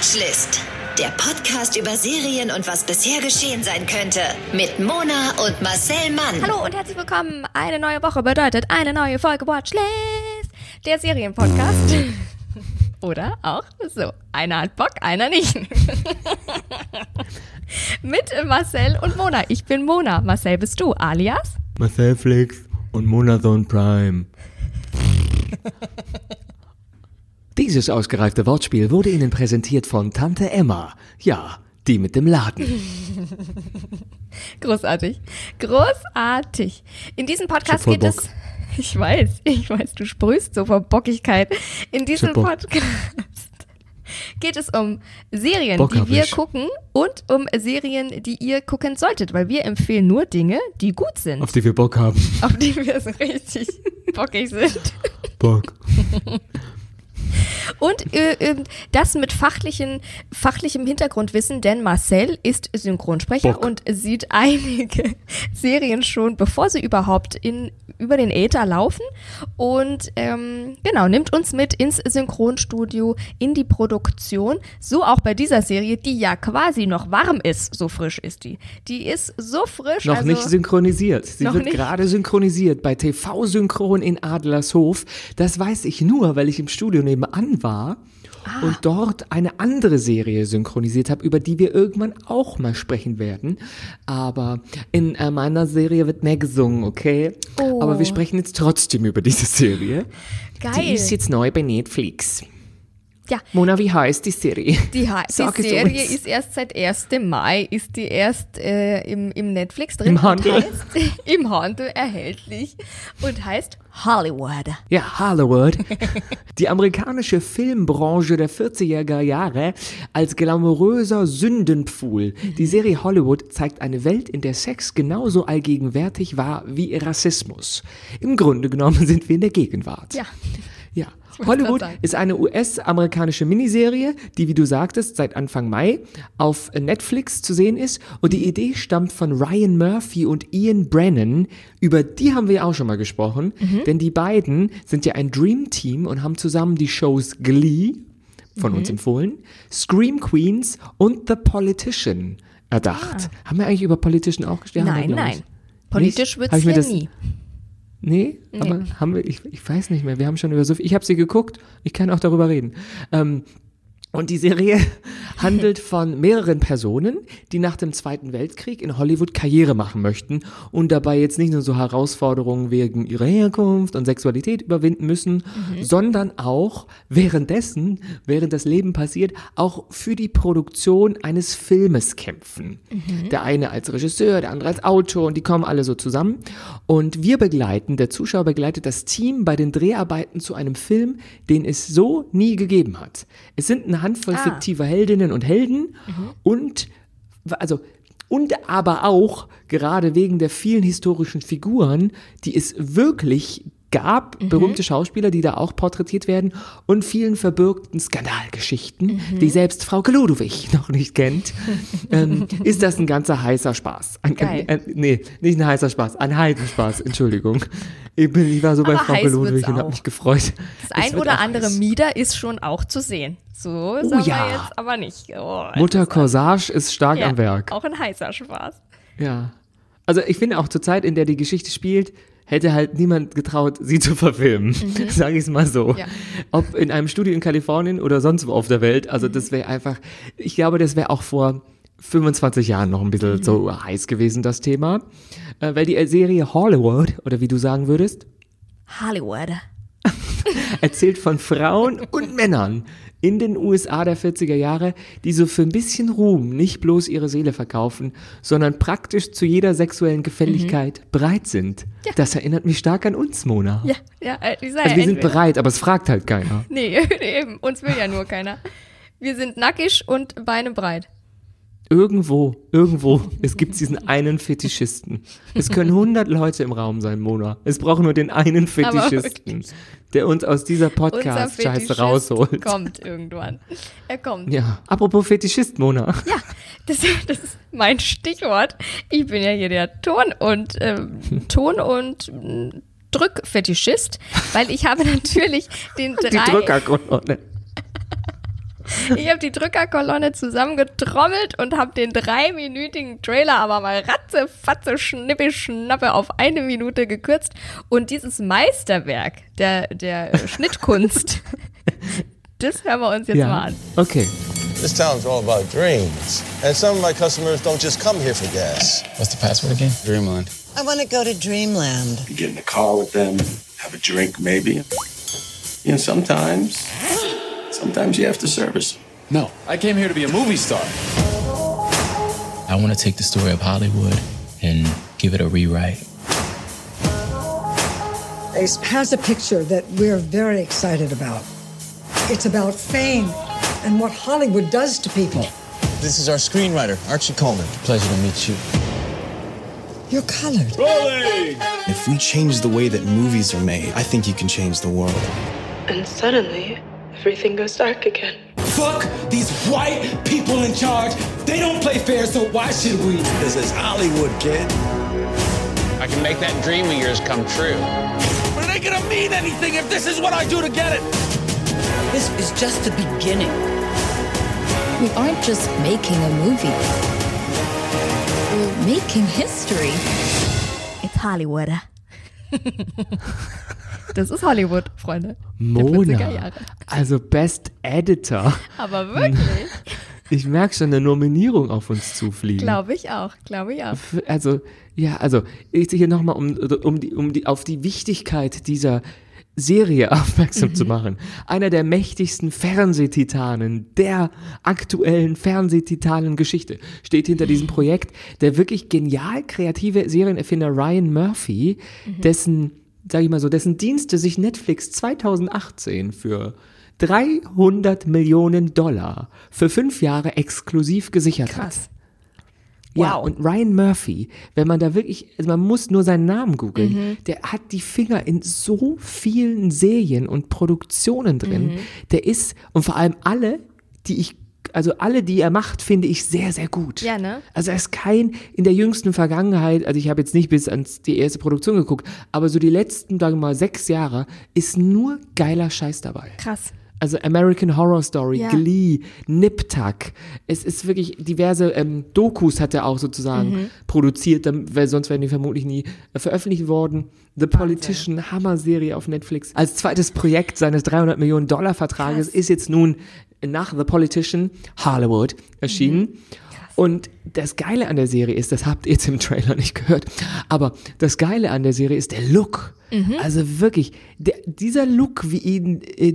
Watchlist. Der Podcast über Serien und was bisher geschehen sein könnte. Mit Mona und Marcel Mann. Hallo und herzlich willkommen. Eine neue Woche bedeutet eine neue Folge Watchlist. Der Serienpodcast. Oder auch so. Einer hat Bock, einer nicht. Mit Marcel und Mona. Ich bin Mona. Marcel bist du, alias? Marcel Flix und Monazon Prime. Dieses ausgereifte Wortspiel wurde Ihnen präsentiert von Tante Emma. Ja, die mit dem Laden. Großartig. Großartig. In diesem Podcast geht es. Bock. Ich weiß, ich weiß, du sprühst so vor Bockigkeit. In diesem. Podcast geht es um Serien, Bock die wir gucken und um Serien, die ihr gucken solltet, weil wir empfehlen nur Dinge, die gut sind, Auf die wir Bock haben. auf die wir so richtig bockig sind. Bock. Und äh, ähm, das mit fachlichen, fachlichem Hintergrundwissen, denn Marcel ist Synchronsprecher Bock. und sieht einige Serien schon, bevor sie überhaupt in, über den Äther laufen. Und ähm, genau, nimmt uns mit ins Synchronstudio, in die Produktion. So auch bei dieser Serie, die ja quasi noch warm ist. So frisch ist die. Die ist so frisch. Noch also, nicht synchronisiert. Sie wird nicht. gerade synchronisiert bei TV-Synchron in Adlershof. Das weiß ich nur, weil ich im Studio nebenan war Ah. und dort eine andere Serie synchronisiert habe, über die wir irgendwann auch mal sprechen werden. Aber in äh, meiner Serie wird mehr gesungen, okay? Oh. Aber wir sprechen jetzt trotzdem über diese Serie. Geil. Die ist jetzt neu bei Netflix. Ja, Mona, wie heißt die Serie? Die, Sag die Serie ist erst seit 1. Mai, ist die erst äh, im, im Netflix drin. Im Handel. Heißt, Im Handel erhältlich und heißt Hollywood. Ja, Hollywood. Die amerikanische Filmbranche der 40er Jahre als glamouröser Sündenpfuhl. Die Serie Hollywood zeigt eine Welt, in der Sex genauso allgegenwärtig war wie Rassismus. Im Grunde genommen sind wir in der Gegenwart. Ja. Ja. Hollywood ist eine US-amerikanische Miniserie, die, wie du sagtest, seit Anfang Mai auf Netflix zu sehen ist. Und die Idee stammt von Ryan Murphy und Ian Brennan. Über die haben wir auch schon mal gesprochen. Mhm. Denn die beiden sind ja ein Dream Team und haben zusammen die Shows Glee, von Mhm. uns empfohlen, Scream Queens und The Politician erdacht. Haben wir eigentlich über Politician auch gesprochen? Ah. Nein, nein. Politisch wird es nie. Nee, aber haben wir, ich, ich weiß nicht mehr, wir haben schon über so viel, ich habe sie geguckt, ich kann auch darüber reden. Ähm, und die Serie handelt von mehreren Personen, die nach dem Zweiten Weltkrieg in Hollywood Karriere machen möchten und dabei jetzt nicht nur so Herausforderungen wegen ihrer Herkunft und Sexualität überwinden müssen, sondern auch währenddessen, während das Leben passiert, auch für die Produktion eines Filmes kämpfen. Der eine als Regisseur, der andere als Autor und die kommen alle so zusammen. Und wir begleiten, der Zuschauer begleitet das Team bei den Dreharbeiten zu einem Film, den es so nie gegeben hat. Es sind eine Handvoll Ah. fiktiver Heldinnen und Helden und also und aber auch gerade wegen der vielen historischen Figuren, die es wirklich gab, berühmte Schauspieler, die da auch porträtiert werden und vielen verbürgten Skandalgeschichten, die selbst Frau Ludwig noch nicht kennt, ähm, ist das ein ganzer heißer Spaß. Ein, Geil. Ein, nee, nicht ein heißer Spaß, ein Heidenspaß, Entschuldigung. Ich, bin, ich war so bei Aber Frau heiß wird's Ludwig und habe mich gefreut. Das ein oder andere Mieder ist schon auch zu sehen. So sagen ja. wir jetzt aber nicht. Oh, Mutter Corsage ist stark ja, am Werk. Auch ein heißer Spaß. Ja. Also ich finde auch zur Zeit, in der die Geschichte spielt, hätte halt niemand getraut, sie zu verfilmen. Sage ich es mal so. Mhm. Ja. Ob in einem Studio in Kalifornien oder sonst wo auf der Welt. Also Mhm. das wäre einfach, ich glaube, das wäre auch vor 25 Jahren noch ein bisschen Mhm. so heiß gewesen, das Thema. Äh, weil die Serie Hollywood, oder wie du sagen würdest, Hollywood. erzählt von Frauen und Männern in den USA der 40er Jahre, die so für ein bisschen Ruhm nicht bloß ihre Seele verkaufen, sondern praktisch zu jeder sexuellen Gefälligkeit bereit sind. Das erinnert mich stark an uns, Mona. Ja, ja, äh, ich sag Also ja, wir sind bereit, aber es fragt halt keiner. Nee, eben, uns will ja nur keiner. Wir sind nackig und Beine breit. Irgendwo, irgendwo, es gibt diesen einen Fetischisten. Es können 100 Leute im Raum sein, Mona. Es braucht nur den einen Fetischisten, der uns aus dieser Podcast-Scheiße rausholt. kommt irgendwann. Er kommt. Ja, apropos Fetischist, Mona. Ja, das, das ist mein Stichwort. Ich bin ja hier der Ton- und ähm, Ton- und mm, Drückfetischist, weil ich habe natürlich den Die drei, Drückergrundordnung. Ich habe die Drückerkolonne zusammengetrommelt und habe den dreiminütigen Trailer aber mal ratze, fatze, schnippi, schnappe auf eine Minute gekürzt. Und dieses Meisterwerk der, der Schnittkunst, das hören wir uns jetzt mal an. Okay. This town's all about dreams. And some of my customers don't just come here for gas. What's the password again? Dreamland. I want to go to Dreamland. You get in the car with them, have a drink maybe. You know, sometimes, sometimes you have to service. No, I came here to be a movie star. I want to take the story of Hollywood and give it a rewrite. Ace has a picture that we're very excited about. It's about fame and what Hollywood does to people. This is our screenwriter, Archie Coleman. Pleasure to meet you. You're colored. If we change the way that movies are made, I think you can change the world. And suddenly, everything goes dark again. Fuck these white people in charge. They don't play fair, so why should we? This is Hollywood, kid. I can make that dream of yours come true. But it ain't gonna mean anything if this is what I do to get it. This is just the beginning. We aren't just making a movie. We're making history. It's Hollywood. Das ist Hollywood, Freunde. Der 40er Mona. Also Best Editor. Aber wirklich, Ich merke schon eine Nominierung auf uns zufliegen. glaube ich auch, glaube ich auch. Also, ja, also, ich hier nochmal, um, um, die, um die, auf die Wichtigkeit dieser Serie aufmerksam zu machen. Einer der mächtigsten Fernsehtitanen der aktuellen Fernsehtitanen-Geschichte steht hinter diesem Projekt der wirklich genial kreative Serienerfinder Ryan Murphy, dessen, sag ich mal so, dessen Dienste sich Netflix 2018 für 300 Millionen Dollar für fünf Jahre exklusiv gesichert hat. Krass. Ja, Wow. und Ryan Murphy, wenn man da wirklich, also man muss nur seinen Namen googeln, Mhm. der hat die Finger in so vielen Serien und Produktionen drin. Mhm. Der ist, und vor allem alle, die ich, also alle, die er macht, finde ich sehr, sehr gut. Ja, ne? Also er ist kein, in der jüngsten Vergangenheit, also ich habe jetzt nicht bis ans die erste Produktion geguckt, aber so die letzten, sagen wir mal, sechs Jahre ist nur geiler Scheiß dabei. Krass. Also American Horror Story, Ja. Glee, Nip Tuck. Es ist wirklich diverse ähm, Dokus hat er auch sozusagen Mhm. produziert, weil sonst wären die vermutlich nie äh, veröffentlicht worden. The Politician, Hammer-Serie auf Netflix. Als zweites Projekt seines 300 Millionen Dollar Vertrages ist jetzt nun nach The Politician Hollywood erschienen. Mhm. Und das Geile an der Serie ist, das habt ihr jetzt im Trailer nicht gehört, aber das Geile an der Serie ist der Look. Mhm. Also wirklich, der, dieser Look, wie ihn, äh,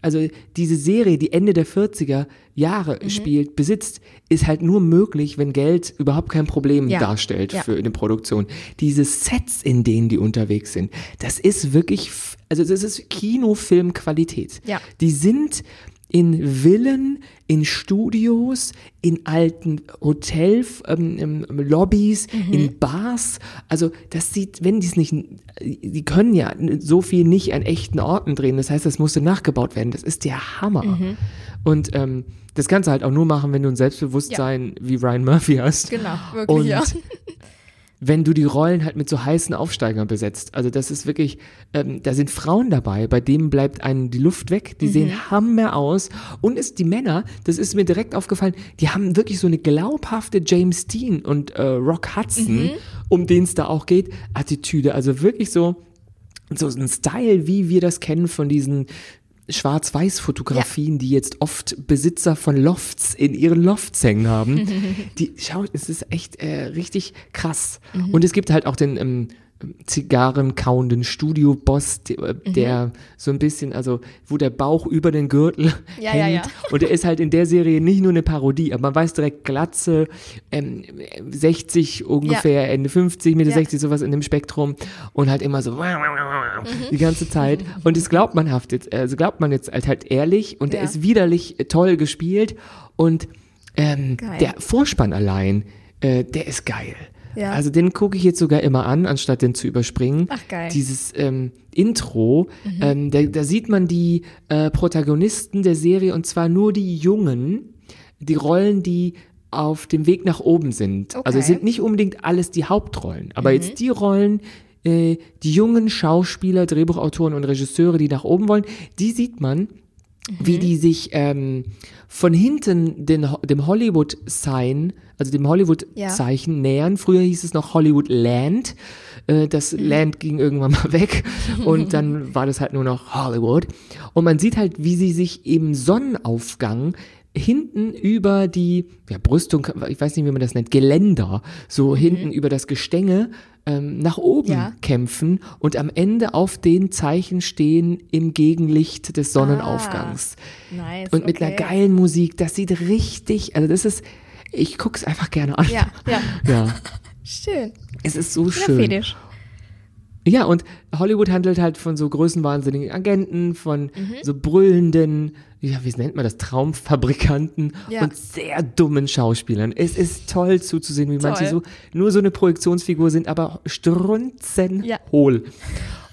also diese Serie, die Ende der 40er Jahre Mhm. spielt, besitzt, ist halt nur möglich, wenn Geld überhaupt kein Problem Ja. darstellt Ja. für eine Produktion. Diese Sets, in denen die unterwegs sind, das ist wirklich, also das ist Kinofilmqualität. Ja. Die sind in Villen, in Studios, in alten Hotel ähm, ähm, Mhm. in Bars. Also das sieht, wenn die es nicht, die können ja so viel nicht an echten Orten drehen. Das heißt, das musste nachgebaut werden. Das ist der Hammer. Mhm. Und ähm, das kannst du halt auch nur machen, wenn du ein Selbstbewusstsein wie Ryan Murphy hast. Genau, wirklich, Und ja. wenn du die Rollen halt mit so heißen Aufsteigern besetzt. Also das ist wirklich, ähm, da sind Frauen dabei, bei denen bleibt einem die Luft weg, die Mhm. sehen Hammer aus. Und es, die Männer, das ist mir direkt aufgefallen, die haben wirklich so eine glaubhafte James Dean und äh, Rock Hudson, Mhm. um den es da auch geht, Attitüde. Also wirklich so, so ein Style, wie wir das kennen von diesen Schwarz-Weiß-Fotografien, die jetzt oft Besitzer von Lofts in ihren Lofts hängen haben. die, schau, es ist echt äh, richtig krass. Mhm. Und es gibt halt auch den ähm, Zigarrenkauenden Studio-Boss, der, äh, Mhm. der so ein bisschen, also wo der Bauch über den Gürtel Ja, ja, hängt. ja. Und der ist halt in der Serie nicht nur eine Parodie, aber man weiß direkt Glatze, ähm, 60 ungefähr, Ende 50, Mitte Ja. 60, sowas in dem Spektrum und halt immer so Mhm. die ganze Zeit. Und das glaubt man haft jetzt, also glaubt man jetzt halt, halt ehrlich und der Ja. ist widerlich äh, toll gespielt und ähm, der Vorspann allein, äh, der ist geil. Ja. Also den gucke ich jetzt sogar immer an, anstatt den zu überspringen. Ach, geil. Dieses ähm, Intro, Mhm. ähm, da, da sieht man die äh, Protagonisten der Serie und zwar nur die Jungen, die Rollen, die auf dem Weg nach oben sind. Also es Okay. sind nicht unbedingt alles die Hauptrollen, aber Mhm. jetzt die Rollen, äh, die jungen Schauspieler, Drehbuchautoren und Regisseure, die nach oben wollen, die sieht man wie die sich ähm, von hinten den, dem Hollywood-Sign, also dem Hollywood-Zeichen nähern. Früher hieß es noch Hollywood Land. Äh, das Land ging irgendwann mal weg und dann war das halt nur noch Hollywood. Und man sieht halt, wie sie sich im Sonnenaufgang hinten über die ja, Brüstung, ich weiß nicht, wie man das nennt, Geländer, so hinten über das Gestänge ähm, nach oben Ja. kämpfen und am Ende auf den Zeichen stehen im Gegenlicht des Sonnenaufgangs. Nice. und mit einer okay. geilen Musik, das sieht richtig, also das ist, ich guck's einfach gerne an. Ja, ja. Ja, Schön. es ist so schön. Fetisch. Ja, und Hollywood handelt halt von so größenwahnsinnigen Agenten, von Mhm. so brüllenden, ja, wie nennt man das, Traumfabrikanten Ja. und sehr dummen Schauspielern. Es ist toll zuzusehen, wie manche so Toll. nur so eine Projektionsfigur sind, aber strunzen Ja.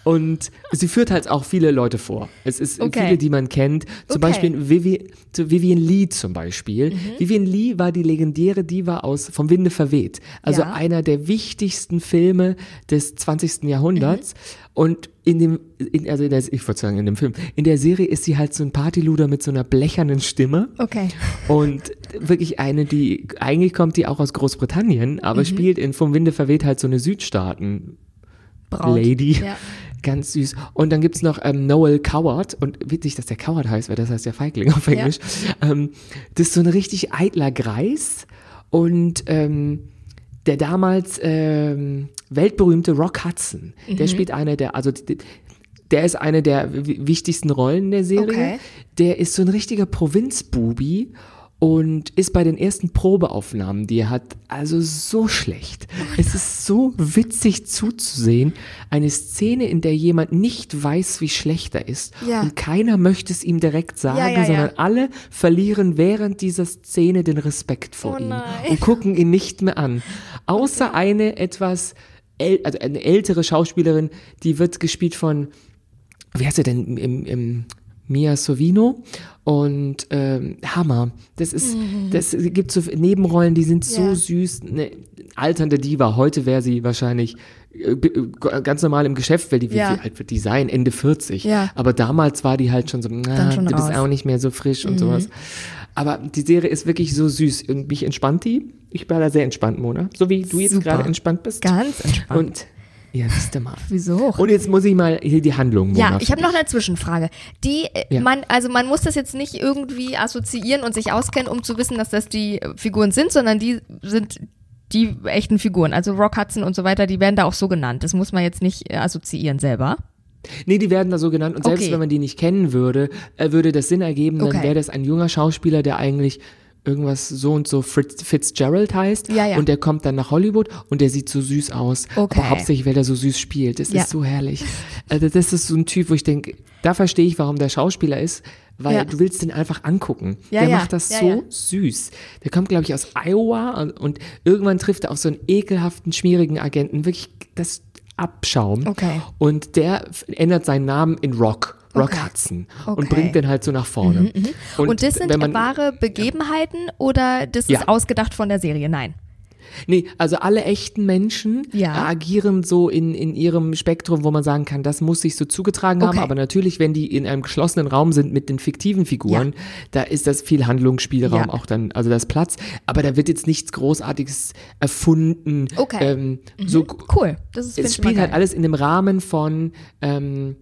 Und sie führt halt auch viele Leute vor. Es ist Okay. viele, die man kennt. Zum Okay. Beispiel Vivi, zu Vivian Lee zum Beispiel. Mhm. Vivian Lee war die legendäre Diva aus Vom Winde verweht. Also Ja. einer der wichtigsten Filme des 20. Jahrhunderts. Und in dem, in, also in der, ich würde sagen in dem Film, in der Serie ist sie halt so ein Partyluder mit so einer blechernen Stimme. Okay. Und wirklich eine, die, eigentlich kommt die auch aus Großbritannien, aber Mhm. spielt in Vom Winde verweht halt so eine Südstaaten. Braut. Lady. Ja. Ganz süß. Und dann gibt's noch ähm, Noel Coward. Und witzig, dass der Coward heißt, weil das heißt ja Feigling auf Englisch. Ähm, das ist so ein richtig eitler Greis. Und ähm, der damals ähm, weltberühmte Rock Hudson, der Mhm. spielt eine der, also der ist eine der wi- wichtigsten Rollen der Serie. Okay. Der ist so ein richtiger Provinzbubi und ist bei den ersten Probeaufnahmen, die er hat, also so schlecht. Es ist so witzig zuzusehen. Eine Szene, in der jemand nicht weiß, wie schlecht er ist. Ja. Und keiner möchte es ihm direkt sagen, Ja, ja, sondern alle verlieren während dieser Szene den Respekt vor Oh ihm und gucken ihn nicht mehr an. Außer eine etwas, äl also eine ältere Schauspielerin, die wird gespielt von, wie heißt er denn, im, im Mia Sovino und ähm, Hammer. Das ist, das gibt so Nebenrollen, die sind so Mhm. Süß. Eine alternde Diva. Heute wäre sie wahrscheinlich äh, äh, ganz normal im Geschäft, weil die, wie, Ja. wie alt wird die sein? Ende 40. Ja. Aber damals war die halt schon so, na, schon du bist raus. auch nicht mehr so frisch und Mhm. sowas. Aber die Serie ist wirklich so süß und mich entspannt die. Ich bin da sehr entspannt, Mona. So wie du jetzt gerade entspannt bist. Ganz entspannt. Und ja, siehst du mal. Wieso? Und jetzt muss ich mal hier die Handlung Mona, Ja, ich habe noch eine Zwischenfrage. Die, äh, Ja. man, also man muss das jetzt nicht irgendwie assoziieren und sich auskennen, um zu wissen, dass das die Figuren sind, sondern die sind die echten Figuren. Also Rock Hudson und so weiter, die werden da auch so genannt. Das muss man jetzt nicht äh, assoziieren selber. Nee, die werden da so genannt. Und selbst Okay. wenn man die nicht kennen würde, äh, würde das Sinn ergeben, dann Okay. wäre das ein junger Schauspieler, der eigentlich irgendwas so und so Fritz, Fitzgerald heißt. Ja, ja. Und der kommt dann nach Hollywood und der sieht so süß aus. Okay. Aber hauptsächlich, weil er so süß spielt. Das Ja. ist so herrlich. Also das ist so ein Typ, wo ich denke, da verstehe ich, warum der Schauspieler ist. Weil Ja. du willst den einfach angucken. Ja, der ja. macht das so süß. Der kommt, glaube ich, aus Iowa und, und irgendwann trifft er auf so einen ekelhaften, schmierigen Agenten. Wirklich das Abschaum. Okay. Und der ändert seinen Namen in Rock. Rock Okay. Hudson. Okay. Und bringt den halt so nach vorne. Und, das sind man- wahre Begebenheiten oder das Ja. ist ausgedacht von der Serie? Nein. Nee, also alle echten Menschen Ja. agieren so in, in ihrem Spektrum, wo man sagen kann, das muss sich so zugetragen haben. Okay. Aber natürlich, wenn die in einem geschlossenen Raum sind mit den fiktiven Figuren, da ist das viel Handlungsspielraum Ja. auch dann, also das Platz. Aber da wird jetzt nichts Großartiges erfunden. Okay. Ähm, so, Cool. Das ist, es spielt halt alles in dem Rahmen von ähm,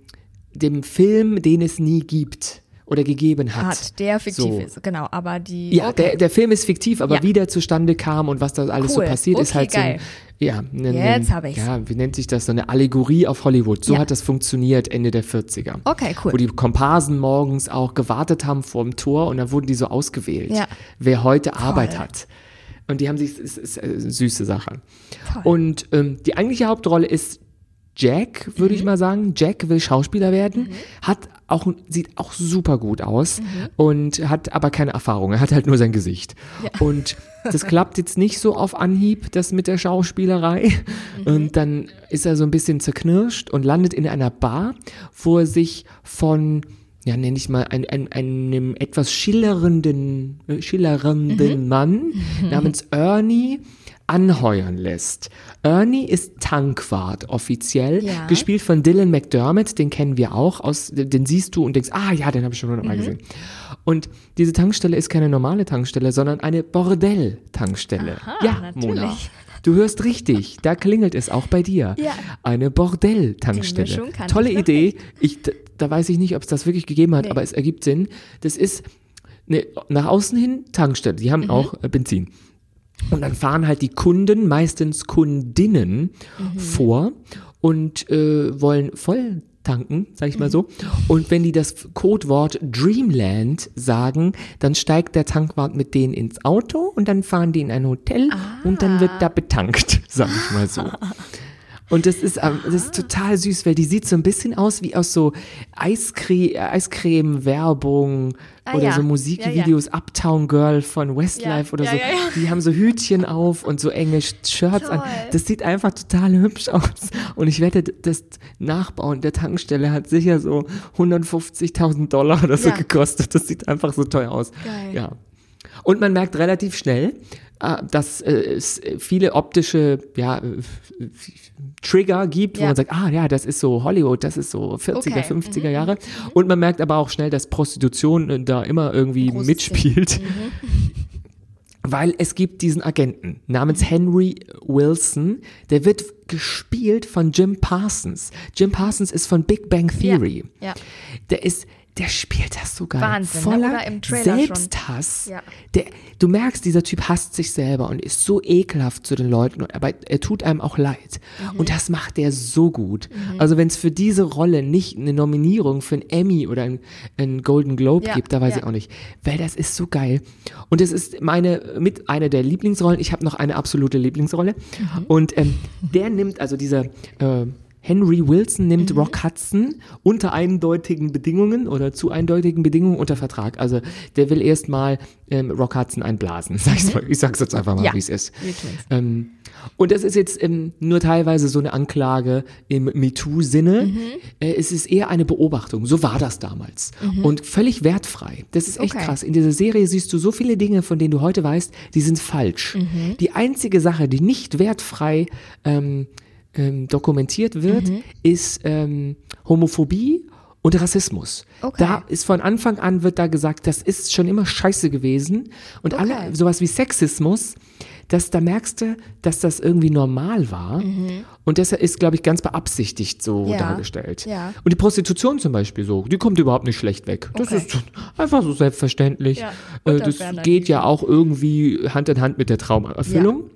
dem Film, den es nie gibt oder gegeben hat. Hat, der fiktiv So. ist, genau. Aber die. Ja, okay. der, der Film ist fiktiv, aber Ja. wie der zustande kam und was da alles Cool. so passiert, ist Okay, halt so ein, geil. ja, ein, Jetzt hab ich's. ja, wie nennt sich das, so eine Allegorie auf Hollywood. So Ja. hat das funktioniert Ende der 40er. Okay, cool. Wo die Komparsen morgens auch gewartet haben vor dem Tor und dann wurden die so ausgewählt, Ja. wer heute Arbeit hat. Und die haben sich, es ist eine süße Sache. Toll. Und ähm, die eigentliche Hauptrolle ist Jack, würde Mhm. ich mal sagen. Jack will Schauspieler werden, hat auch, sieht auch super gut aus Mhm. und hat aber keine Erfahrung. Er hat halt nur sein Gesicht. Ja. Und das klappt jetzt nicht so auf Anhieb, das mit der Schauspielerei. Mhm. Und dann ist er so ein bisschen zerknirscht und landet in einer Bar, wo er sich von ja, nenne ich mal, ein, ein, einem etwas schillernden, äh, schillernden Mhm. Mann namens Ernie anheuern lässt. Ernie ist Tankwart offiziell, Ja. gespielt von Dylan McDermott, den kennen wir auch, aus, den siehst du und denkst, ah ja, den habe ich schon hundertmal Mhm. gesehen. Und diese Tankstelle ist keine normale Tankstelle, sondern eine Bordell-Tankstelle. Ja, natürlich. Mona. Du hörst richtig, da klingelt es auch bei dir. Ja. Eine Bordell-Tankstelle. Tolle ich Idee. Ich, da, weiß ich nicht, ob es das wirklich gegeben hat, Nee. aber es ergibt Sinn. Das ist eine, nach außen hin Tankstelle. Die Mhm. haben auch äh, Benzin. Und dann fahren halt die Kunden, meistens Kundinnen, Mhm. vor und äh, wollen voll tanken, sag ich mal so. Und wenn die das Codewort Dreamland sagen, dann steigt der Tankwart mit denen ins Auto und dann fahren die in ein Hotel und dann wird da betankt, sag ich mal so. Und das ist, ähm, das ist total süß, weil die sieht so ein bisschen aus wie aus so Eiscreme-Werbung Ah, oder ja. so Musikvideos, Uptown Girl von Westlife Ja, oder ja, so. ja, ja. Die haben so Hütchen auf und so enge Shirts an. Toll. Das sieht einfach total hübsch aus. Und ich wette, das Nachbauen der Tankstelle hat sicher so 150.000 Dollar oder so Ja. gekostet. Das sieht einfach so teuer aus. Geil. Ja. Und man merkt relativ schnell, äh, dass äh, es viele optische ja, äh, Trigger gibt, wo Ja. man sagt, ah ja, das ist so Hollywood, das ist so 40er, Okay. 50er Jahre. Und man merkt aber auch schnell, dass Prostitution äh, da immer irgendwie Großes mitspielt. Weil es gibt diesen Agenten namens Henry Wilson, der wird gespielt von Jim Parsons. Jim Parsons ist von Big Bang Theory. Ja. Der ist, der spielt das so geil. Wahnsinn, ne? Voller. Selbsthass. Ja. Der, du merkst, dieser Typ hasst sich selber und ist so ekelhaft zu den Leuten, und- aber er tut einem auch leid. Mhm. Und das macht er so gut. Also wenn es für diese Rolle nicht eine Nominierung für einen Emmy oder einen, einen Golden Globe Ja, gibt, da weiß ja. ich auch nicht. Weil das ist so geil. Und es ist meine, mit einer der Lieblingsrollen. Ich habe noch eine absolute Lieblingsrolle. Mhm. Und ähm, der nimmt, also dieser äh, Henry Wilson nimmt Mhm. Rock Hudson unter eindeutigen Bedingungen oder zu eindeutigen Bedingungen unter Vertrag. Also der will erstmal ähm, Rock Hudson einblasen. Sag ich's mal. Ich sag's jetzt einfach mal, Mhm. Ja, wie es ist. Ähm, und das ist jetzt ähm, nur teilweise so eine Anklage im MeToo-Sinne. Mhm. Äh, es ist eher eine Beobachtung. So war das damals. Und völlig wertfrei. Das ist echt Okay. krass. In dieser Serie siehst du so viele Dinge, von denen du heute weißt, die sind falsch. Mhm. Die einzige Sache, die nicht wertfrei ähm, ähm, dokumentiert wird, Mhm. ist ähm, Homophobie und Rassismus. Okay. Da ist von Anfang an wird da gesagt, das ist schon immer scheiße gewesen. Und Okay. alle, sowas wie Sexismus, das, da merkst du, dass das irgendwie normal war. Und deshalb ist, glaube ich, ganz beabsichtigt so Mhm. Ja. dargestellt. Ja. Und die Prostitution zum Beispiel so, die kommt überhaupt nicht schlecht weg. Das Okay. ist einfach so selbstverständlich. Ja. Äh, das ferner geht ja auch irgendwie Hand in Hand mit der Traumerfüllung.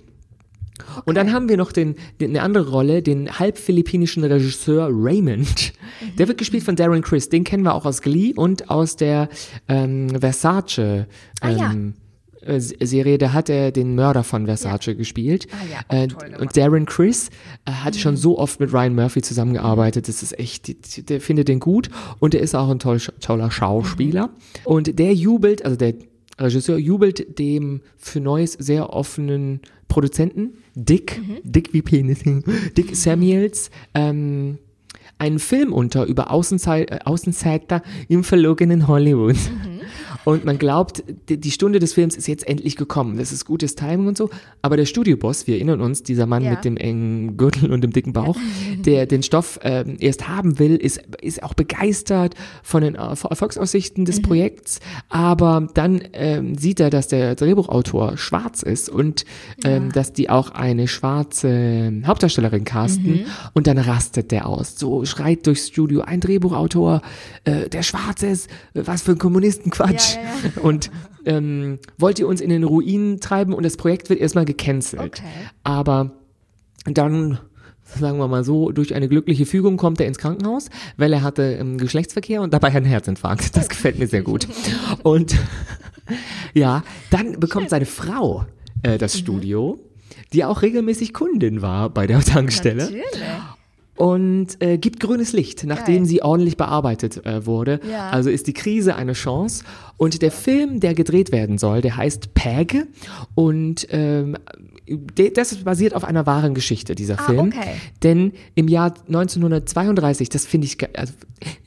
Und dann haben wir noch den, den, eine andere Rolle, den halb philippinischen Regisseur Raymond. Der wird gespielt von Darren Criss. Den kennen wir auch aus Glee und aus der ähm, Versace Ah, ja. ähm, äh, Serie. Da hat er den Mörder von Versace gespielt. Ah, ja, äh, und Darren Criss äh, hat schon so oft mit Ryan Murphy zusammengearbeitet. Das ist echt, die- die- der findet den gut und der ist auch ein toll, toller Schauspieler. Und der jubelt, also der Regisseur jubelt dem für Neues sehr offenen Produzenten, Dick, Dick wie Penis, Dick Samuels, ähm, einen Film unter über äh, Außenseiter im verlogenen Hollywood. Und man glaubt, die, Stunde des Films ist jetzt endlich gekommen. Das ist gutes Timing und so. Aber der Studioboss, wir erinnern uns, dieser Mann Ja. mit dem engen Gürtel und dem dicken Bauch, der den Stoff ähm, erst haben will, ist, ist auch begeistert von den äh, Erfolgsaussichten des Projekts. Aber dann ähm, sieht er, dass der Drehbuchautor schwarz ist und ähm, dass die auch eine schwarze Hauptdarstellerin casten. Und dann rastet der aus. So schreit durchs Studio, ein Drehbuchautor, äh, der schwarz ist, was für ein Kommunistenquatsch. Ja, ja, Und ähm, wollt ihr uns in den Ruinen treiben und das Projekt wird erstmal gecancelt. Okay. Aber dann, sagen wir mal so, durch eine glückliche Fügung kommt er ins Krankenhaus, weil er hatte ähm, Geschlechtsverkehr und dabei einen Herzinfarkt. Das gefällt mir sehr gut. Und ja, dann bekommt seine Frau äh, Mhm. das Studio, die auch regelmäßig Kundin war bei der Tankstelle Natürlich. Und äh, gibt grünes Licht, nachdem Geil. sie ordentlich bearbeitet äh, wurde. Ja. Also ist die Krise eine Chance. Und der Film, der gedreht werden soll, der heißt Peg und ähm, das basiert auf einer wahren Geschichte, dieser Ah, Film. okay. Denn im Jahr 1932, das finde ich, ge- also,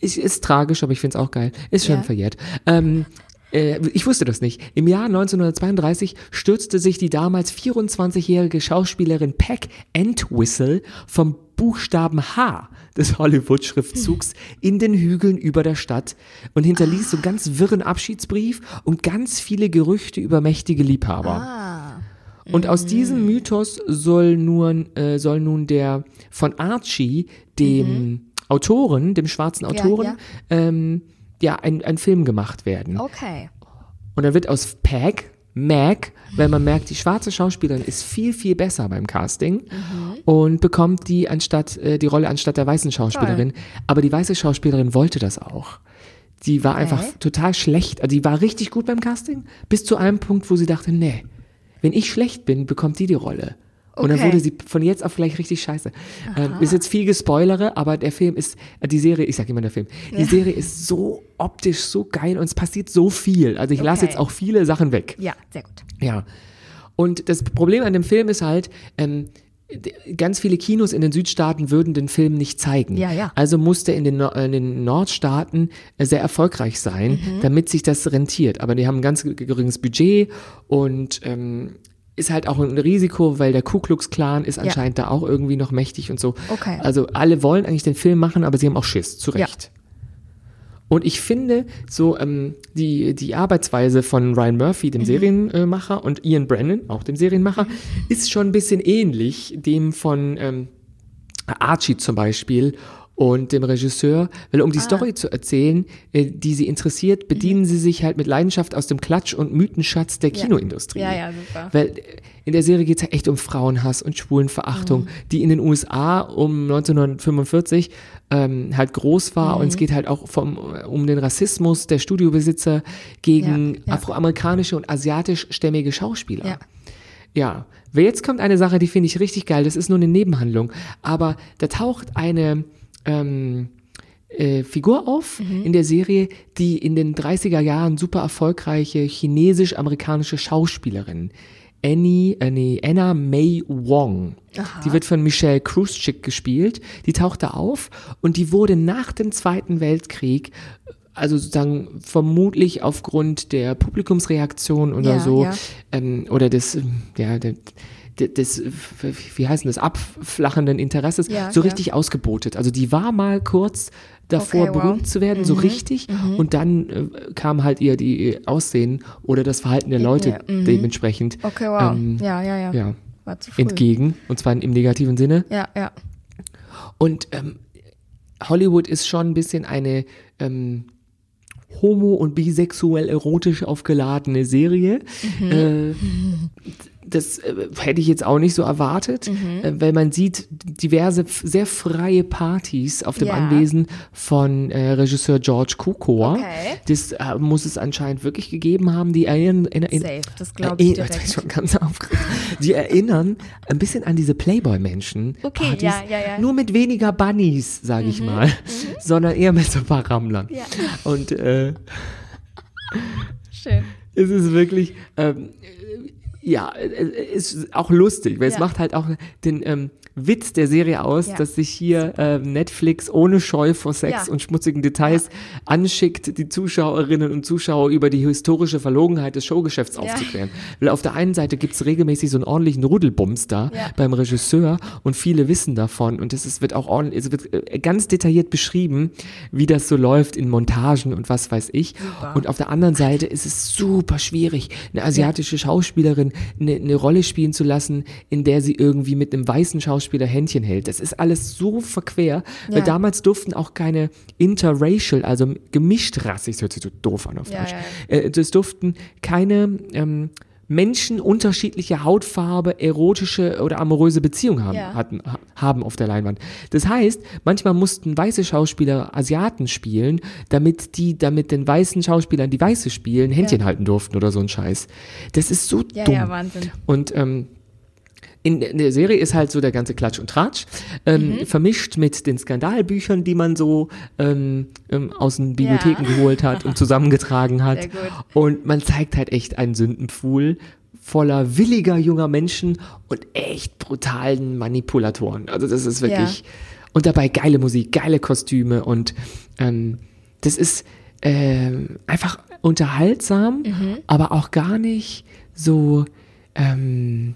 ist, ist tragisch, aber ich finde es auch geil, ist schon Ja. verjährt. Ähm, äh, ich wusste das nicht. Im Jahr 1932 stürzte sich die damals 24-jährige Schauspielerin Peck Entwistle vom Buchstaben H des Hollywood-Schriftzugs in den Hügeln über der Stadt und hinterließ so einen ganz wirren Abschiedsbrief und ganz viele Gerüchte über mächtige Liebhaber. Ah. Und aus diesem Mythos soll nun, äh, soll nun der von Archie, dem Autoren, dem schwarzen Mhm. Ja, Autoren, ja. Ähm, ja, ein, ein Film gemacht werden. Okay. Und dann wird aus Peg Mac, weil man merkt, die schwarze Schauspielerin ist viel, viel besser beim Casting Mhm. und bekommt die anstatt äh, die Rolle anstatt der weißen Schauspielerin. Aber die weiße Schauspielerin wollte das auch. Die war einfach total schlecht. Also die war richtig gut beim Casting, bis zu einem Punkt, wo sie dachte, nee, wenn ich schlecht bin, bekommt die die Rolle. Und dann Okay. wurde sie von jetzt auf gleich richtig scheiße. Ähm, ist jetzt viel gespoilere, aber der Film ist, äh, die Serie, ich sag immer der Film, die Ja. Serie ist so optisch so geil und es passiert so viel. Also ich lasse Okay. jetzt auch viele Sachen weg. Ja, sehr gut. Ja. Und das Problem an dem Film ist halt, ähm, ganz viele Kinos in den Südstaaten würden den Film nicht zeigen. Ja, ja. Also musste in den, Nor- in den Nordstaaten äh, sehr erfolgreich sein, Mhm. damit sich das rentiert. Aber die haben ein ganz ge- geringes Budget und ähm, ist halt auch ein Risiko, weil der Ku Klux Klan ist Ja. anscheinend da auch irgendwie noch mächtig und so. Okay. Also alle wollen eigentlich den Film machen, aber sie haben auch Schiss, zu Ja. Recht. Und ich finde, so ähm, die, die Arbeitsweise von Ryan Murphy, Mhm. dem Serienmacher, und Ian Brennan, auch dem Serienmacher, ist schon ein bisschen ähnlich dem von ähm, Archie zum Beispiel und dem Regisseur, weil Ah. um die Story zu erzählen, äh, die sie interessiert, bedienen sie sich halt mit Leidenschaft aus dem Klatsch- und Mythenschatz der Mhm. Ja. Kinoindustrie. Ja, ja, super. Weil äh, in der Serie geht es ja echt um Frauenhass und Schwulenverachtung, Mhm. die in den USA um 1945 ähm, halt groß war und es Mhm. geht halt auch vom, um den Rassismus der Studiobesitzer gegen Ja, ja. afroamerikanische und asiatischstämmige Schauspieler. Ja. Ja, jetzt kommt eine Sache, die finde ich richtig geil. Das ist nur eine Nebenhandlung. Aber da taucht eine ähm, äh, Figur auf Mhm. in der Serie, die in den 30er Jahren super erfolgreiche chinesisch-amerikanische Schauspielerin Annie, äh, nee, Anna May Wong. Die wird von Michelle Krusczyk gespielt. Die taucht da auf und die wurde nach dem Zweiten Weltkrieg also sozusagen vermutlich aufgrund der Publikumsreaktion oder Ja, so ja. ähm, oder des ja de- de- des wie heißt denn das abflachenden Interesses Ja, so ja. richtig ausgebotet. Also die war mal kurz davor Okay, wow. berühmt zu werden, so Mhm, richtig mhm. und dann äh, kam halt ihr die Aussehen oder das Verhalten der Leute Ja, mhm. dementsprechend Okay, wow. ähm, ja, ja, ja. ja entgegen und zwar im negativen Sinne. Ja, ja. Und ähm, Hollywood ist schon ein bisschen eine ähm, homo- und bisexuell erotisch aufgeladene Serie. Mhm. Äh, das äh, hätte ich jetzt auch nicht so erwartet, Mhm. äh, weil man sieht diverse sehr freie Partys auf dem Ja. Anwesen von äh, Regisseur George Cukor. Okay. Das äh, muss es anscheinend wirklich gegeben haben. Die erinnern, erinnern, Safe, das glaube ich bin ich schon ganz aufgeregt. Die erinnern ein bisschen an diese Playboy-Menschen. Okay, Partys, ja, ja, ja. Nur mit weniger Bunnies, sage ich Mhm, mal, sondern eher mit so ein paar Rammlern. Ja. Und äh, Schön. es ist wirklich, ähm, äh, ja, es ist auch lustig, weil es Ja. macht halt auch den ähm, Witz der Serie aus, Ja. dass sich hier ähm, Netflix ohne Scheu vor Sex Ja. und schmutzigen Details anschickt, die Zuschauerinnen und Zuschauer über die historische Verlogenheit des Showgeschäfts Ja. aufzuklären. Weil auf der einen Seite gibt's regelmäßig so einen ordentlichen Rudelbums da Ja. beim Regisseur und viele wissen davon und es ist, wird auch ordentlich, es wird äh, ganz detailliert beschrieben, wie das so läuft in Montagen und was weiß ich. Super. Und auf der anderen Seite ist es super schwierig, eine asiatische Schauspielerin eine, eine Rolle spielen zu lassen, in der sie irgendwie mit einem weißen Schauspieler Händchen hält. Das ist alles so verquer, weil Ja. damals durften auch keine interracial, also gemischtrassig, das hört sich so doof an auf Ja, Deutsch, ja. äh, es durften keine ähm, Menschen unterschiedlicher Hautfarbe, erotische oder amoröse Beziehungen haben, Ja. hatten, ha- haben auf der Leinwand. Das heißt, manchmal mussten weiße Schauspieler Asiaten spielen, damit die, damit den weißen Schauspielern, die weiße spielen, Händchen Ja. halten durften oder so ein Scheiß. Das ist so Ja, dumm. ja, Wahnsinn. Und ähm, in, in der Serie ist halt so der ganze Klatsch und Tratsch, ähm, Mhm. vermischt mit den Skandalbüchern, die man so ähm, ähm, aus den Bibliotheken Ja. geholt hat und zusammengetragen hat. Und man zeigt halt echt einen Sündenpfuhl voller williger junger Menschen und echt brutalen Manipulatoren. Also das ist wirklich. Ja. Und dabei geile Musik, geile Kostüme und ähm, das ist ähm, einfach unterhaltsam, Mhm. aber auch gar nicht so ähm,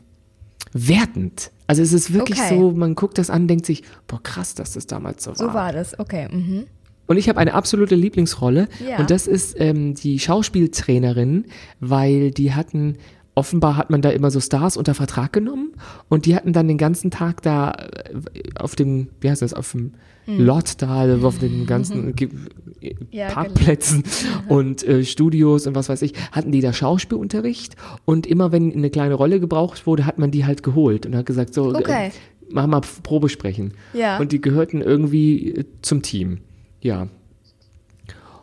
wertend. Also es ist wirklich Okay. so, man guckt das an, denkt sich, boah krass, dass das damals so war. So war das, okay. Mhm. Und ich habe eine absolute Lieblingsrolle Ja. und das ist ähm, die Schauspieltrainerin, weil die hatten, offenbar hat man da immer so Stars unter Vertrag genommen und die hatten dann den ganzen Tag da äh, auf dem, wie heißt das, auf dem Hm. Lot da, also auf den ganzen Ja, Parkplätzen und äh, Studios und was weiß ich, hatten die da Schauspielunterricht und immer wenn eine kleine Rolle gebraucht wurde, hat man die halt geholt und hat gesagt, so, Okay. äh, mach mal Probesprechen. Ja. Und die gehörten irgendwie äh, zum Team. Ja.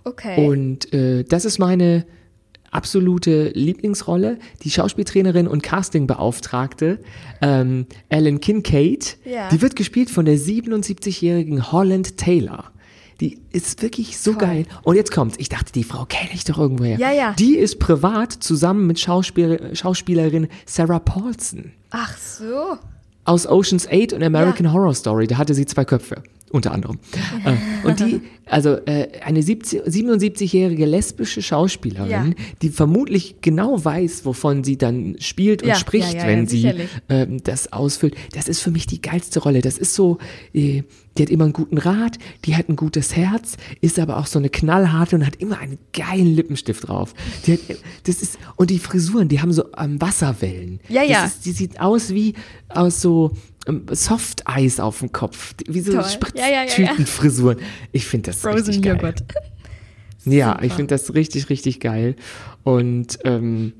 Okay. Und äh, das ist meine absolute Lieblingsrolle. Die Schauspieltrainerin und Castingbeauftragte ähm, Ellen Kincaid, Ja. die wird gespielt von der 77-jährigen Holland Taylor. Die ist wirklich so geil. Und jetzt kommt's. Ich dachte, die Frau kenne ich doch irgendwoher. Ja, ja. Die ist privat zusammen mit Schauspiel Schauspielerin Sarah Paulson Ach so. aus Ocean's 8 und American Horror Story. Da hatte sie zwei Köpfe, unter anderem. äh, und die, also äh, eine 70 77-jährige lesbische Schauspielerin, Ja. die vermutlich genau weiß, wovon sie dann spielt und Ja, spricht, ja, wenn sie ähm, das ausfüllt. Das ist für mich die geilste Rolle. Das ist so, äh, die hat immer einen guten Rat, die hat ein gutes Herz, ist aber auch so eine knallharte und hat immer einen geilen Lippenstift drauf. Hat, das ist, und die Frisuren, die haben so ähm, Wasserwellen. Ja, ja. Ist, die sieht aus wie aus so Soft-Eis auf dem Kopf. Wie so Toll. Ja, ja, ja. Spritztütenfrisuren. Ich finde das Frozen richtig geil. Joghurt. Ja, Super. ich finde das richtig, richtig geil. Und ähm,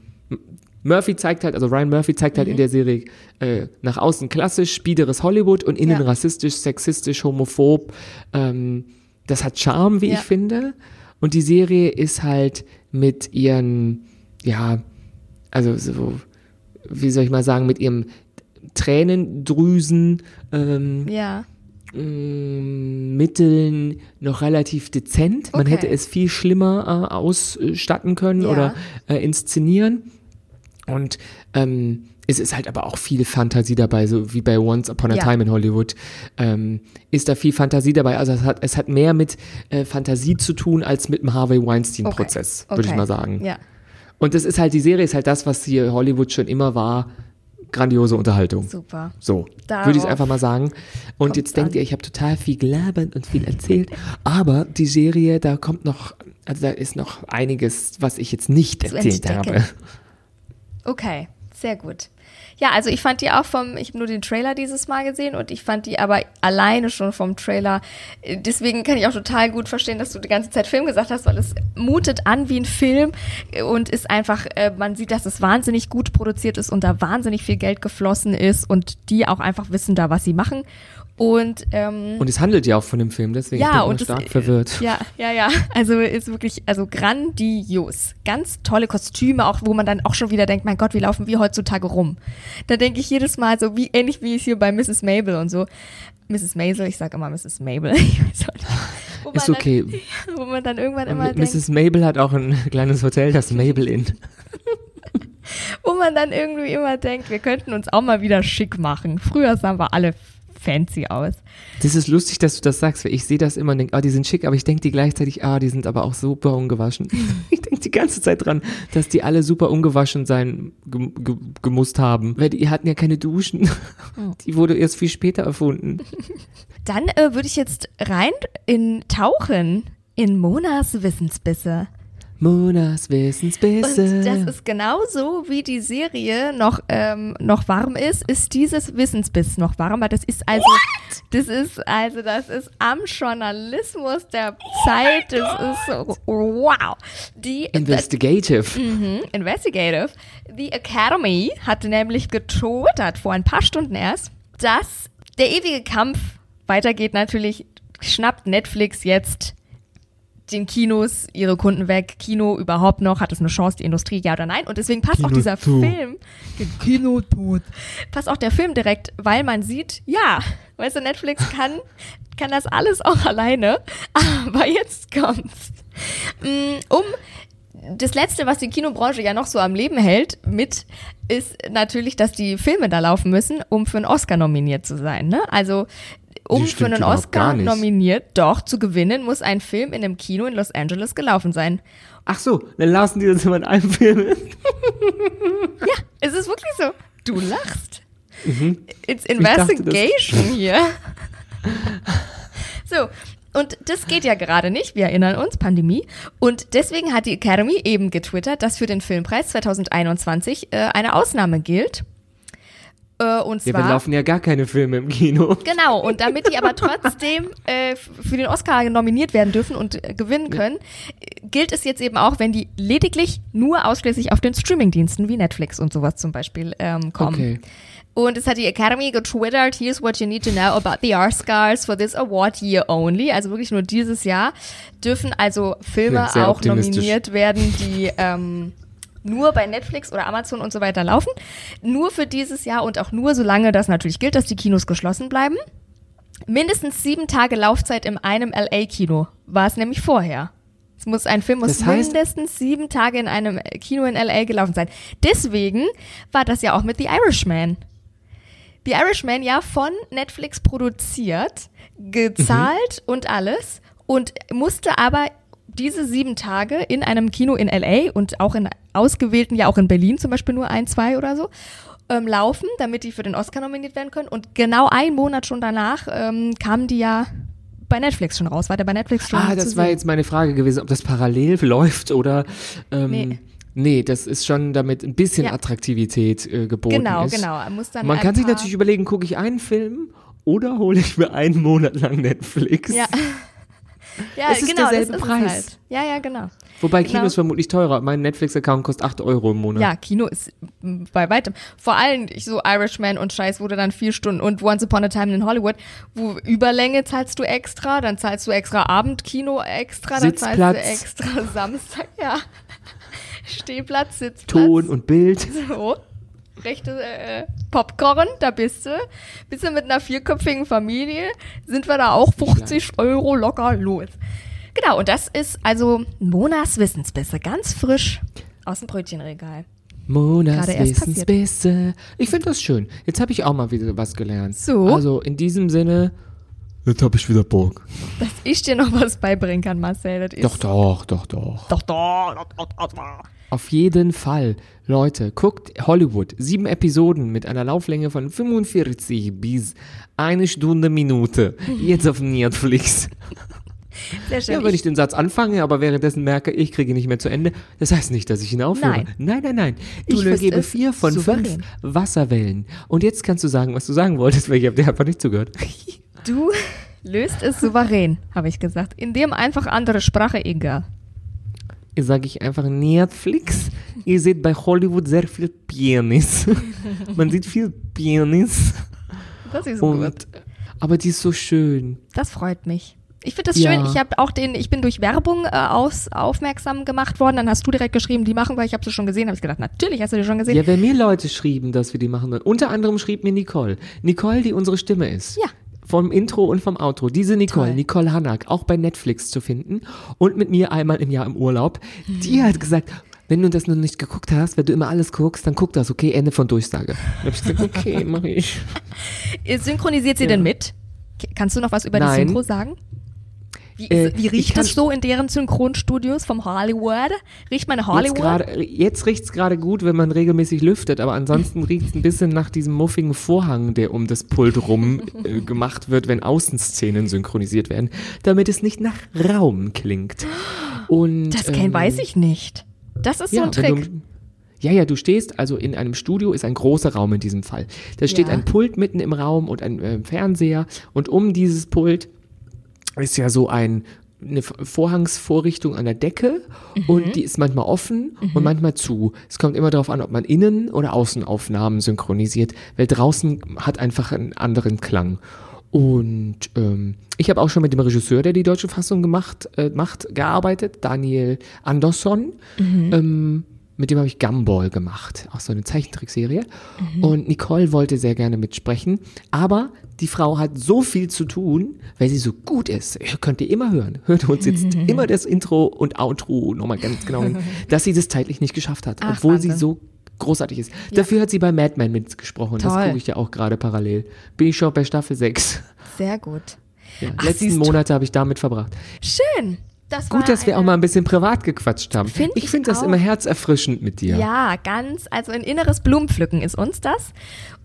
Murphy zeigt halt, also Ryan Murphy zeigt halt in der Serie äh, nach außen klassisch, biederes Hollywood und innen rassistisch, sexistisch, homophob. Ähm, das hat Charme, wie ich finde. Und die Serie ist halt mit ihren, ja, also so, wie soll ich mal sagen, mit ihrem Tränendrüsen, ähm, Ja. mh, Mitteln noch relativ dezent. Man Okay. hätte es viel schlimmer äh, ausstatten können Ja. oder äh, inszenieren. Und ähm, es ist halt aber auch viel Fantasie dabei, so wie bei Once Upon a Ja. Time in Hollywood. Ähm, ist da viel Fantasie dabei. Also es hat, es hat mehr mit äh, Fantasie zu tun als mit dem Harvey Weinstein-Prozess, Okay. würde ich Okay. mal sagen. Ja. Und das ist halt, die Serie ist halt das, was hier Hollywood schon immer war. Grandiose Unterhaltung. Super. So, Darauf würde ich es einfach mal sagen. Und jetzt denkt an. ihr, ich habe total viel gelabert und viel erzählt. Aber die Serie, da kommt noch, also da ist noch einiges, was ich jetzt nicht Zu erzählt entdecken. habe. Okay, sehr gut. Ja, also ich fand die auch vom, ich habe nur den Trailer dieses Mal gesehen und ich fand die aber alleine schon vom Trailer. äh, Deswegen kann ich auch total gut verstehen, dass du die ganze Zeit Film gesagt hast, weil es mutet an wie ein Film und ist einfach, äh, man sieht, dass es wahnsinnig gut produziert ist und da wahnsinnig viel Geld geflossen ist und die auch einfach wissen da, was sie machen. Und, ähm, Und es handelt ja auch von dem Film, deswegen ja, bin ich stark verwirrt. Ja, ja, ja. Also ist wirklich, also grandios. Ganz tolle Kostüme, auch wo man dann auch schon wieder denkt, mein Gott, wie laufen wir heutzutage rum? Da denke ich jedes Mal so, wie ähnlich wie es hier bei Mrs. Mabel und so. Mrs. Maisel, ich sage immer Mrs. Mabel. Ich weiß auch nicht. Wo Ist okay. Dann, wo man dann irgendwann immer denkt, Mrs. Mabel hat auch ein kleines Hotel, das Mabel Inn. wo man dann irgendwie immer denkt, wir könnten uns auch mal wieder schick machen. Früher sahen wir alle fancy aus. Das ist lustig, dass du das sagst, weil ich sehe das immer und denke, ah, die sind schick, aber ich denke die gleichzeitig, ah, die sind aber auch super ungewaschen. ich denke die ganze Zeit dran, dass die alle super ungewaschen sein ge ge gemusst haben, weil die hatten ja keine Duschen. Die wurde erst viel später erfunden. Dann äh, würde ich jetzt rein in Tauchen in Monas Wissensbisse. Monas Wissensbisse. Und das ist genauso, wie die Serie noch, ähm, noch warm ist, ist dieses Wissensbiss noch warmer. Das ist also, das ist also, das ist am Journalismus der Zeit. Das ist so, wow. Die, Investigative. Mhm, investigative. The Academy hatte nämlich getwittert vor ein paar Stunden erst, dass der ewige Kampf weitergeht. Natürlich schnappt Netflix jetzt den Kinos ihre Kunden weg. Kino überhaupt noch, hat es eine Chance, die Industrie, ja oder nein? Und deswegen passt auch Kino dieser tot. Film, Kino tot, passt auch der Film direkt, weil man sieht, ja, weißt du, Netflix kann, kann das alles auch alleine, aber jetzt kommt's. Mm, Um das Letzte, was die Kinobranche ja noch so am Leben hält, mit, ist natürlich, dass die Filme da laufen müssen, um für einen Oscar nominiert zu sein. Ne? Also Um für einen Oscar nominiert, doch, zu gewinnen, muss ein Film in einem Kino in Los Angeles gelaufen sein. Ach so, dann lassen die das immer in einem Film. Es ist wirklich so. Du lachst. Mhm. It's Ich dachte, investigation hier. so. Und das geht ja gerade nicht, wir erinnern uns, Pandemie. Und deswegen hat die Academy eben getwittert, dass für den Filmpreis 2021 äh, eine Ausnahme gilt. Äh, und Ja, zwar. wir laufen ja gar keine Filme im Kino. Genau, und damit die aber trotzdem äh, für den Oscar nominiert werden dürfen und äh, gewinnen können, äh, gilt es jetzt eben auch, wenn die lediglich nur ausschließlich auf den Streamingdiensten wie Netflix und sowas zum Beispiel ähm, kommen. Okay. Und es hat die Academy getwittert, here's what you need to know about the Oscars for this award year only. Also wirklich nur dieses Jahr dürfen also Filme Ja, auch nominiert werden, die ähm, nur bei Netflix oder Amazon und so weiter laufen. Nur für dieses Jahr und auch nur solange das natürlich gilt, dass die Kinos geschlossen bleiben. Mindestens sieben Tage Laufzeit in einem LA-Kino war es nämlich vorher. Es muss ein Film muss Das heißt- mindestens sieben Tage in einem Kino in LA gelaufen sein. Deswegen war das ja auch mit The Irishman. The Irishman ja von Netflix produziert, gezahlt und alles und musste aber diese sieben Tage in einem Kino in LA und auch in ausgewählten, ja auch in Berlin zum Beispiel nur ein, zwei oder so, ähm, laufen, damit die für den Oscar nominiert werden können. Und genau einen Monat schon danach ähm, kamen die ja bei Netflix schon raus. War der bei Netflix schon Ah, das war sehen. jetzt meine Frage gewesen, ob das parallel läuft oder. Ähm, Nee. nee. das ist schon damit ein bisschen Ja. Attraktivität äh, geboten Genau, ist. genau. Dann Man kann sich natürlich überlegen, gucke ich einen Film oder hole ich mir einen Monat lang Netflix? Ja. Ja, Es ist genau, derselbe ist Preis. Halt. Ja, ja, genau. Wobei Genau. Kino ist vermutlich teurer. Mein Netflix-Account kostet 8 Euro im Monat. Ja, Kino ist bei weitem. Vor allem so Irishman und Scheiß wurde dann vier Stunden und Once Upon a Time in Hollywood, wo Überlänge zahlst du extra, dann zahlst du extra Abendkino extra, dann zahlst du Sitzplatz. extra Samstag, ja. Stehplatz, Sitzplatz. Ton und Bild. So. Rechte äh, Popcorn, da bist du. Bist du mit einer vierköpfigen Familie, sind wir da auch 50 Euro locker los. Genau, und das ist also Monas Wissensbisse, ganz frisch aus dem Brötchenregal. Monas Wissensbisse. Ich finde das schön. Jetzt habe ich auch mal wieder was gelernt. So. Also in diesem Sinne, jetzt habe ich wieder Bock. Dass ich dir noch was beibringen kann, Marcel. Das ist Doch, doch, doch, doch. Doch, doch, doch, doch, doch, doch. Auf jeden Fall. Leute, guckt Hollywood. Sieben Episoden mit einer Lauflänge von 45 bis eine Stunde Minute. Jetzt auf Netflix. Sehr schön. Ja, wenn ich den Satz anfange, aber währenddessen merke, ich kriege nicht mehr zu Ende, das heißt nicht, dass ich ihn aufhöre. Nein. nein, nein. nein. Ich vergebe vier von souverän. fünf Wasserwellen. Und jetzt kannst du sagen, was du sagen wolltest, weil ich habe dir einfach nicht zugehört. Du löst es souverän, habe ich gesagt. Indem einfach andere Sprache egal. Sage ich einfach Netflix. Ihr seht bei Hollywood sehr viel Penis. Man sieht viel Penis. Das ist gut. Und, aber die ist so schön. Das freut mich. Ich finde das Ja. schön. Ich habe auch den, ich bin durch Werbung äh, aus, aufmerksam gemacht worden. Dann hast du direkt geschrieben, die machen, weil ich habe sie schon gesehen. Habe ich gedacht, natürlich hast du die schon gesehen. Ja, wenn mir Leute schrieben, dass wir die machen. Unter anderem schrieb mir Nicole. Nicole, die unsere Stimme ist. Ja. Vom Intro und vom Outro. Diese Nicole, Toll. Nicole Hanak, auch bei Netflix zu finden und mit mir einmal im Jahr im Urlaub. Die hat gesagt, wenn du das noch nicht geguckt hast, wenn du immer alles guckst, dann guck das, okay? Ende von Durchsage. Dann hab ich gesagt, okay, mach ich. Synchronisiert sie Ja. denn mit? Kannst du noch was über die Nein. Synchro sagen? Wie, Äh, wie riecht es so in deren Synchronstudios vom Hollywood? Riecht man Jetzt, Hollywood? gerade- jetzt riecht es gerade gut, wenn man regelmäßig lüftet, aber ansonsten riecht es ein bisschen nach diesem muffigen Vorhang, der um das Pult rum äh, gemacht wird, wenn Außenszenen synchronisiert werden, damit es nicht nach Raum klingt. Und, das ähm, weiß ich nicht. Das ist so ein Trick. Du, ja, ja, du stehst, also in einem Studio ist ein großer Raum in diesem Fall. Da steht Ja. ein Pult mitten im Raum und ein äh, Fernseher und um dieses Pult ist ja so ein eine Vorhangsvorrichtung an der Decke und die ist manchmal offen und manchmal zu. Es kommt immer darauf an, ob man Innen- oder Außenaufnahmen synchronisiert, weil draußen hat einfach einen anderen Klang. Und ähm, ich habe auch schon mit dem Regisseur, der die deutsche Fassung gemacht äh, macht, gearbeitet, Daniel Andersson. Ähm, mit dem habe ich Gumball gemacht, auch so eine Zeichentrickserie. Und Nicole wollte sehr gerne mitsprechen, aber die Frau hat so viel zu tun, weil sie so gut ist. Ihr könnt ihr immer hören. Hört uns jetzt immer das Intro und Outro nochmal ganz genau hin, dass sie das zeitlich nicht geschafft hat, Ach, obwohl sie Wahnsinn. so großartig ist. Dafür hat sie bei Mad Men mitgesprochen. Das Toll. gucke ich ja auch gerade parallel. Bin ich schon bei Staffel 6. Sehr gut. Ja, Ach, letzten. Monate habe ich damit verbracht. Schön. Das Gut, dass wir auch mal ein bisschen privat gequatscht haben. Find ich ich finde das immer herzerfrischend mit dir. Ja, ganz, also ein inneres Blumenpflücken ist uns das.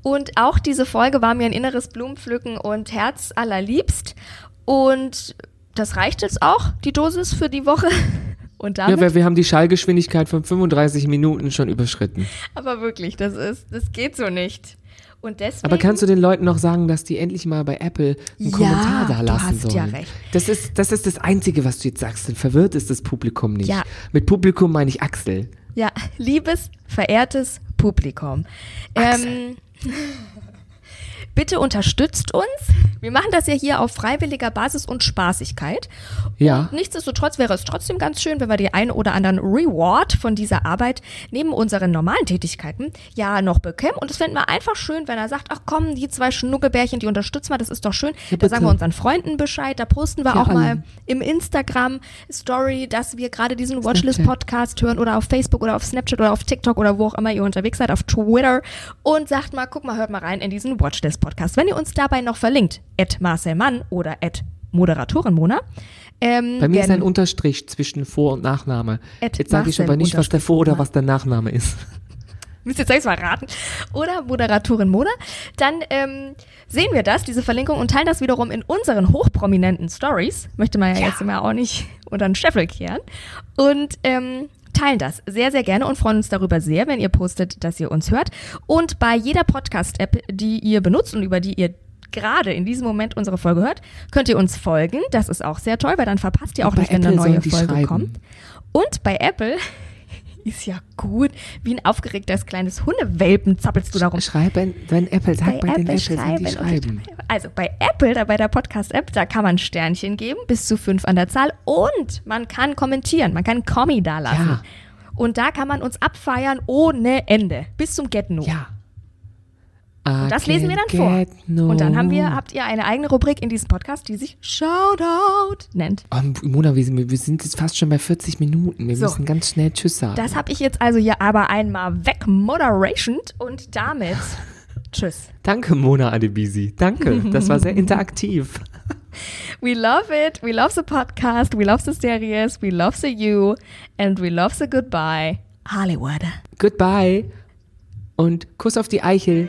Und auch diese Folge war mir ein inneres Blumenpflücken und Herz allerliebst. Und das reicht jetzt auch, die Dosis für die Woche. Und Ja, damit, weil wir haben die Schallgeschwindigkeit von 35 Minuten schon überschritten. aber wirklich, das ist, das geht so nicht. Und deswegen. Aber kannst du den Leuten noch sagen, dass die endlich mal bei Apple einen Ja, Kommentar da du lassen hast sollen? ja recht. Das ist, das ist das Einzige, was du jetzt sagst. Denn verwirrt ist das Publikum nicht. Ja. Mit Publikum meine ich Axel. Ja, liebes, verehrtes Publikum. Ähm, bitte unterstützt uns. Wir machen das ja hier auf freiwilliger Basis und Spaßigkeit. Ja. Und nichtsdestotrotz wäre es trotzdem ganz schön, wenn wir die ein oder anderen Reward von dieser Arbeit neben unseren normalen Tätigkeiten ja noch bekämen. Und es fänden wir einfach schön, wenn er sagt, ach komm, die zwei Schnuckelbärchen, die unterstützen wir, das ist doch schön. Ja, da sagen wir unseren Freunden Bescheid, da posten wir Ja, auch mal alle. im Instagram Story, dass wir gerade diesen Watchlist-Podcast hören oder auf Facebook oder auf Snapchat oder auf TikTok oder wo auch immer ihr unterwegs seid, auf Twitter und sagt mal, guck mal, hört mal rein in diesen Watchlist-Podcast. Wenn ihr uns dabei noch verlinkt, at Marcel Mann oder at Moderatorin Mona. Ähm, Bei mir ist ein Unterstrich zwischen Vor- und Nachname. Jetzt sage ich aber nicht, was der Vor- oder was der Nachname ist. müsst ihr jetzt selbst mal raten, oder Moderatorin Mona, dann ähm, sehen wir das, diese Verlinkung, und teilen das wiederum in unseren hochprominenten Stories. Möchte man ja, jetzt immer auch nicht unter den Scheffel kehren. Und ähm, teilen das sehr, sehr gerne und freuen uns darüber sehr, wenn ihr postet, dass ihr uns hört. Und bei jeder Podcast-App, die ihr benutzt und über die ihr gerade in diesem Moment unsere Folge hört, könnt ihr uns folgen. Das ist auch sehr toll, weil dann verpasst ihr auch nicht, wenn eine neue Folge schreiben. kommt. Und bei Apple ist ja gut. Wie ein aufgeregtes kleines Hundewelpen zappelst du darum. Schreiben, wenn Apple sagt, bei, den Apple sollen die schreiben und schreiben. Also bei Apple, da bei der Podcast-App, da kann man Sternchen geben, bis zu fünf an der Zahl. Und man kann kommentieren, man kann Kommi da lassen. Ja. Und da kann man uns abfeiern ohne Ende. Bis zum Get No. Ja. Und das lesen wir dann vor. Und dann haben wir, habt ihr eine eigene Rubrik in diesem Podcast, die sich Shoutout nennt. Oh, Mona, wir sind, wir sind jetzt fast schon bei 40 Minuten. Wir So. müssen ganz schnell Tschüss sagen. Das habe ich jetzt also hier aber einmal weg Moderation und damit tschüss. Danke, Mona Adebisi. Danke. Das war sehr interaktiv. We love it. We love the podcast. We love the series. We love the you. And we love the goodbye. Hollywood. Goodbye. Und Kuss auf die Eichel.